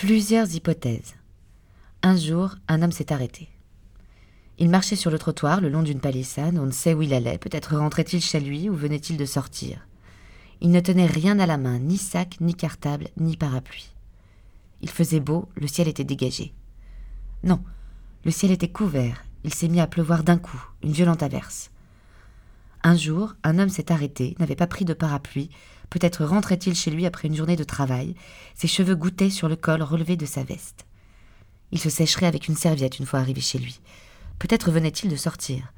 Plusieurs hypothèses. Un jour, un homme s'est arrêté. Il marchait sur le trottoir le long d'une palissade, on ne sait où il allait, peut-être rentrait-il chez lui ou venait-il de sortir. Il ne tenait rien à la main, ni sac, ni cartable, ni parapluie. Il faisait beau, le ciel était dégagé. Non, le ciel était couvert, il s'est mis à pleuvoir d'un coup, une violente averse. Un jour, un homme s'est arrêté, n'avait pas pris de parapluie, peut-être rentrait-il chez lui après une journée de travail, ses cheveux gouttaient sur le col relevé de sa veste. Il se sécherait avec une serviette une fois arrivé chez lui. Peut-être venait-il de sortir.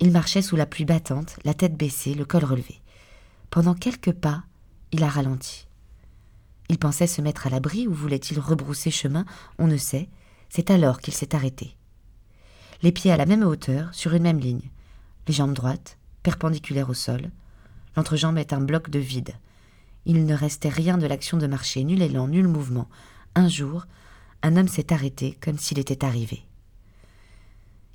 Il marchait sous la pluie battante, la tête baissée, le col relevé. Pendant quelques pas, il a ralenti. Il pensait se mettre à l'abri ou voulait-il rebrousser chemin, on ne sait. C'est alors qu'il s'est arrêté. Les pieds à la même hauteur, sur une même ligne, les jambes droites, perpendiculaires au sol. L'entrejambe est un bloc de vide. Il ne restait rien de l'action de marcher, nul élan, nul mouvement. Un jour, un homme s'est arrêté comme s'il était arrivé.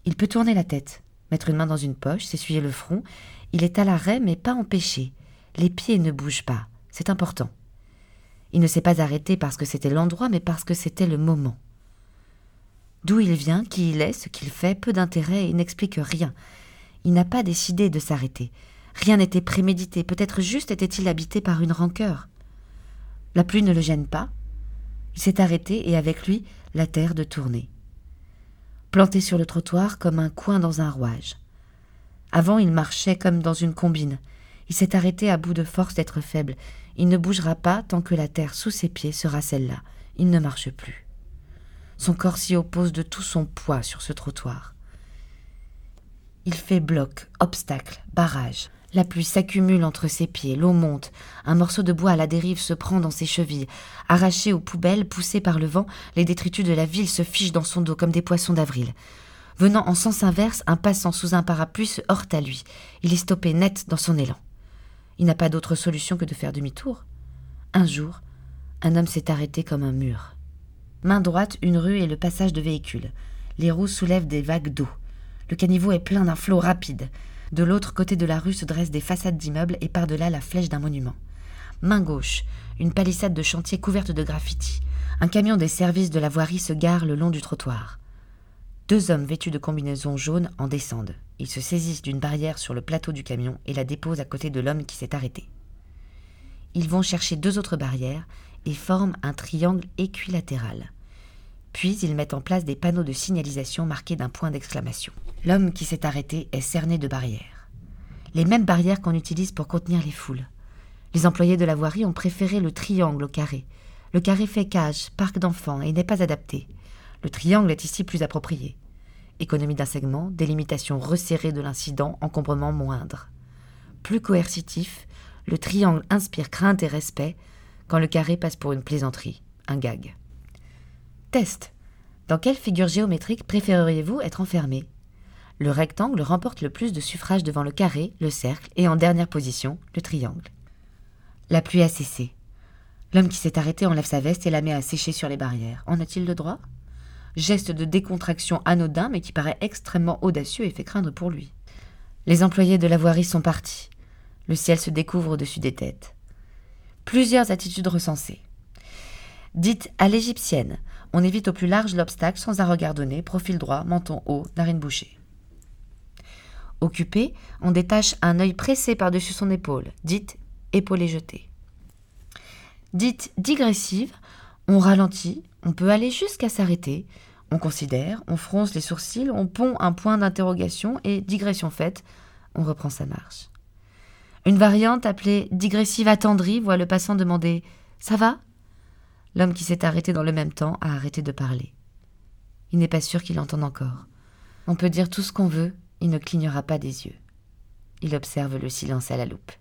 Il peut tourner la tête, mettre une main dans une poche, s'essuyer le front. Il est à l'arrêt, mais pas empêché. Les pieds ne bougent pas. C'est important. Il ne s'est pas arrêté parce que c'était l'endroit, mais parce que c'était le moment. D'où il vient, qui il est, ce qu'il fait, peu d'intérêt et n'explique rien. Il n'a pas décidé de s'arrêter. Rien n'était prémédité, peut-être juste était-il habité par une rancœur. La pluie ne le gêne pas. Il s'est arrêté et avec lui la terre de tourner. Planté sur le trottoir comme un coin dans un rouage. Avant il marchait comme dans une combine. Il s'est arrêté à bout de force d'être faible. Il ne bougera pas tant que la terre sous ses pieds sera celle-là. Il ne marche plus. Son corps s'y oppose de tout son poids sur ce trottoir. Il fait bloc, obstacle, barrage. La pluie s'accumule entre ses pieds, l'eau monte, un morceau de bois à la dérive se prend dans ses chevilles. Arraché aux poubelles, poussé par le vent, les détritus de la ville se fichent dans son dos comme des poissons d'avril. Venant en sens inverse, un passant sous un parapluie se heurte à lui. Il est stoppé net dans son élan. Il n'a pas d'autre solution que de faire demi-tour. Un jour, un homme s'est arrêté comme un mur. Main droite, une rue et le passage de véhicules. Les roues soulèvent des vagues d'eau. Le caniveau est plein d'un flot rapide. De l'autre côté de la rue se dressent des façades d'immeubles et par-delà la flèche d'un monument. Main gauche, une palissade de chantier couverte de graffitis. Un camion des services de la voirie se gare le long du trottoir. Deux hommes vêtus de combinaisons jaunes en descendent. Ils se saisissent d'une barrière sur le plateau du camion et la déposent à côté de l'homme qui s'est arrêté. Ils vont chercher deux autres barrières et forment un triangle équilatéral. Puis ils mettent en place des panneaux de signalisation marqués d'un point d'exclamation. L'homme qui s'est arrêté est cerné de barrières. Les mêmes barrières qu'on utilise pour contenir les foules. Les employés de la voirie ont préféré le triangle au carré. Le carré fait cage, parc d'enfants et n'est pas adapté. Le triangle est ici plus approprié. Économie d'un segment, délimitation resserrée de l'incident, encombrement moindre. Plus coercitif, le triangle inspire crainte et respect quand le carré passe pour une plaisanterie, un gag. Test. Dans quelle figure géométrique préféreriez-vous être enfermé? Le rectangle remporte le plus de suffrages devant le carré, le cercle et en dernière position, le triangle. La pluie a cessé. L'homme qui s'est arrêté enlève sa veste et la met à sécher sur les barrières. En a-t-il le droit? Geste de décontraction anodin mais qui paraît extrêmement audacieux et fait craindre pour lui. Les employés de la voirie sont partis. Le ciel se découvre au-dessus des têtes. Plusieurs attitudes recensées. Dites à l'égyptienne, on évite au plus large l'obstacle sans un regard donné, profil droit, menton haut, narine bouchée. Occupé, on détache un œil pressé par-dessus son épaule, dite épaulé jeté. Dite digressive, on ralentit, on peut aller jusqu'à s'arrêter, on considère, on fronce les sourcils, on pond un point d'interrogation et, digression faite, on reprend sa marche. Une variante appelée digressive attendrie voit le passant demander Ça va? L'homme qui s'est arrêté dans le même temps a arrêté de parler. Il n'est pas sûr qu'il entende encore. On peut dire tout ce qu'on veut, il ne clignera pas des yeux. Il observe le silence à la loupe.